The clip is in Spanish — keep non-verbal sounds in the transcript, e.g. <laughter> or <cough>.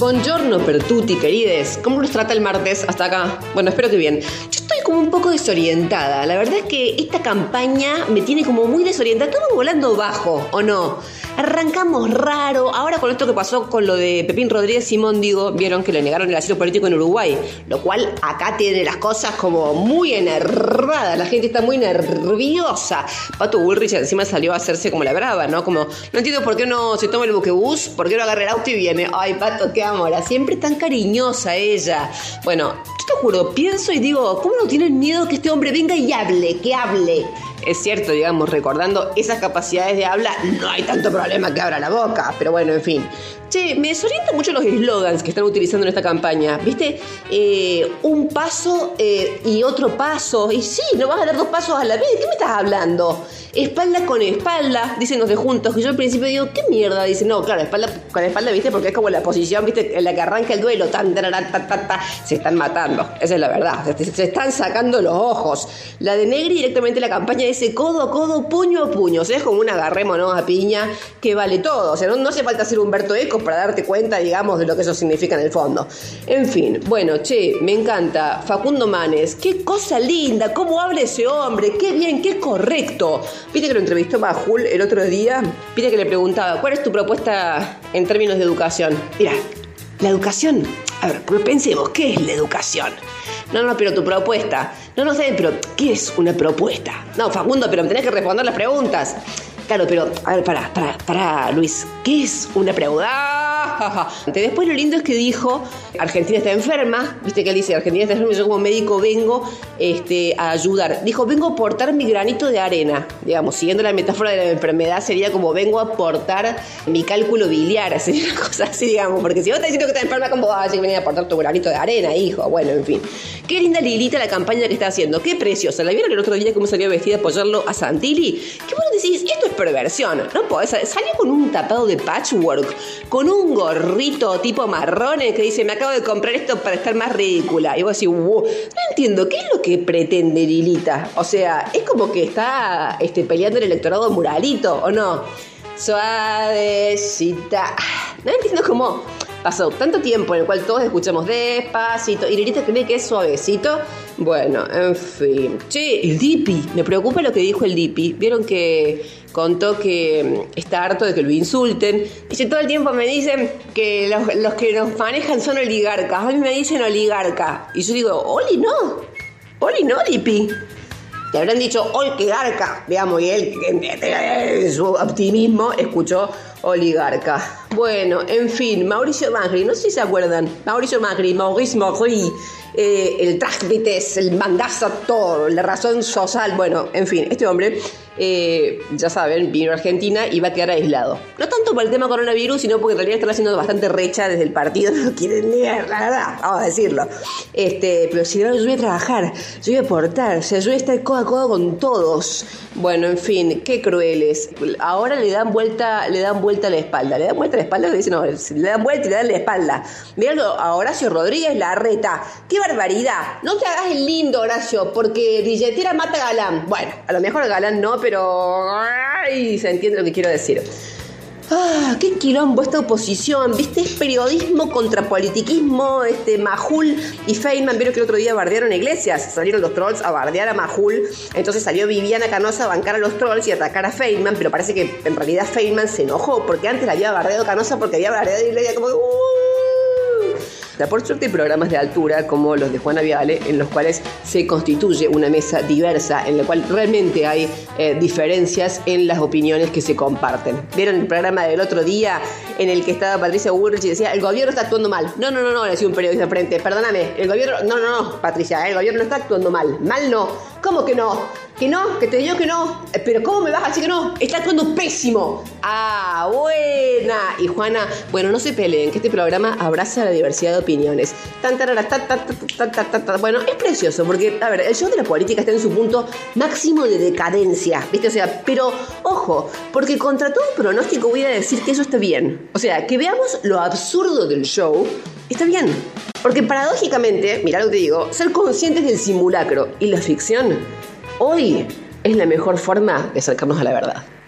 Buongiorno per tutti, querides. ¿Cómo nos trata el martes hasta acá? Bueno, espero que bien. Como un poco desorientada. La verdad es que esta campaña me tiene como muy desorientada. Estamos volando bajo, ¿o no? Arrancamos raro. Ahora con esto que pasó con lo de Pepín Rodríguez Simón, digo, vieron que le negaron el asilo político en Uruguay. Lo cual acá tiene las cosas como muy enervadas. La gente está muy nerviosa. Pato Bullrich encima salió a hacerse como la brava, ¿no? Como, no entiendo por qué no se toma el buquebús, por qué no agarra el auto y viene. Ay, Pato, qué amor. Siempre tan cariñosa ella. Bueno, te juro, pienso y digo, ¿cómo no tienen miedo que este hombre venga y hable? Que hable es cierto, digamos, recordando esas capacidades de habla, no hay tanto problema que abra la boca, pero bueno, en fin. Che, me desorientan mucho los eslogans que están utilizando en esta campaña. ¿Viste? Eh, un paso eh, y otro paso. Y sí, no vas a dar dos pasos a la vez. ¿Qué me estás hablando? Espalda con espalda, dicen los de juntos. Que yo al principio digo, ¿qué mierda? Dicen, no, claro, espalda con espalda, ¿viste? Porque es como la posición, ¿viste? En la que arranca el duelo. Tan, se están matando. Esa es la verdad. Se, están sacando los ojos. La de Negri directamente la campaña dice codo a codo, puño a puño. O sea, es como una agarrémonos a piña que vale todo. O sea, no, no hace falta ser Humberto Eco para darte cuenta, digamos, de lo que eso significa en el fondo. En fin, bueno, che, me encanta. Facundo Manes, qué cosa linda, cómo habla ese hombre, qué bien, qué correcto. Viste que lo entrevistó Majul el otro día, viste que le preguntaba, ¿cuál es tu propuesta en términos de educación? Mira, la educación, a ver, pensemos, ¿qué es la educación? No, no, pero tu propuesta. No, no sé, pero ¿qué es una propuesta? No, Facundo, pero me tenés que responder las preguntas. Claro, pero, a ver, para, para, para, Luis, ¿qué es una pregunta? <laughs> Después lo lindo es que dijo, Argentina está enferma, viste que él dice, Argentina está enferma, yo como médico vengo este, a ayudar. Dijo, vengo a aportar mi granito de arena, digamos, siguiendo la metáfora de la enfermedad, sería como vengo a aportar mi cálculo biliar, <laughs> sería una cosa así, digamos, porque si vos estás diciendo que estás enferma, ¿cómo vas a venís a aportar tu granito de arena, hijo? Bueno, en fin. Qué linda Lilita la campaña que está haciendo, qué preciosa. ¿La vieron el otro día cómo salió vestida a apoyarlo a Santilli? ¿Qué vos Esto es perversión. No podés. Salió con un tapado de patchwork, con un gorrito tipo marrones que dice: Me acabo de comprar esto para estar más ridícula. Y vos decís: No entiendo, ¿qué es lo que pretende Lilita? O sea, es como que está este, peleando el electorado muralito, ¿o no? Suavecita. No entiendo cómo pasó tanto tiempo en el cual todos escuchamos despacito y Lilita cree que es suavecito. Bueno, en fin. Che, el Dipi. Me preocupa lo que dijo el Dipi. Vieron que contó que mm, está harto de que lo insulten. Dice, todo el tiempo me dicen que los, que nos manejan son oligarcas. A mí me dicen oligarca. Y yo digo, Oli no. Oli no, Dipi. Le habrán dicho oligarca, digamos, y él, en su optimismo, escuchó oligarca. Bueno, en fin, Mauricio Macri, no sé si se acuerdan, Mauricio Macri, Maurice Macri, eh, el trámites, el mandazo, todo, la razón social, bueno, en fin, este hombre, eh, ya saben, vino a Argentina y va a quedar aislado. No tanto por el tema coronavirus, sino porque en realidad está haciendo bastante recha desde el partido, <laughs> no quieren ni la verdad, vamos a decirlo. Este, pero si no, yo voy a trabajar, yo voy a aportar, o yo voy a estar codo a codo con todos. Bueno, en fin, qué crueles. Ahora le dan vuelta, le dan vuelta la espalda, le dan vuelta la espalda, le dicen, no, le dan vuelta y le dan la espalda. Míralo a Horacio Rodríguez la reta. ¡Qué barbaridad! No te hagas el lindo, Horacio, porque billetera mata galán. Bueno, a lo mejor galán no, pero. ¡Ay! Se entiende lo que quiero decir. Ah, qué quilombo esta oposición, ¿viste? Es periodismo contra politiquismo, este, Majul y Feynman, vieron que el otro día bardearon iglesias, salieron los trolls a bardear a Majul, entonces salió Viviana Canosa a bancar a los trolls y atacar a Feynman, pero parece que en realidad Feynman se enojó, porque antes la había bardeado Canosa porque había bardeado a Iglesia como... Por suerte hay programas de altura como los de Juana Viale, en los cuales se constituye una mesa diversa, en la cual realmente hay eh, diferencias en las opiniones que se comparten. ¿Vieron el programa del otro día en el que estaba Patricia Bullrich y decía, el gobierno está actuando mal? No, no, no, no, le decía un periodista frente, perdóname, el gobierno, no, no, no, Patricia, el gobierno no está actuando mal, mal no, ¿cómo que no? Que no, que te digo que no. Eh, pero ¿cómo me vas a decir que no? Está actuando pésimo. Ah, Y Juana, bueno, no se peleen, que este programa abraza la diversidad de opiniones. Tan, bueno, es precioso, porque, a ver, el show de la política está en su punto máximo de decadencia, ¿viste? O sea, pero, ojo, porque contra todo pronóstico voy a decir que eso está bien. O sea, que veamos lo absurdo del show, está bien. Porque paradójicamente, mira lo que te digo, ser conscientes del simulacro y la ficción hoy es la mejor forma de acercarnos a la verdad.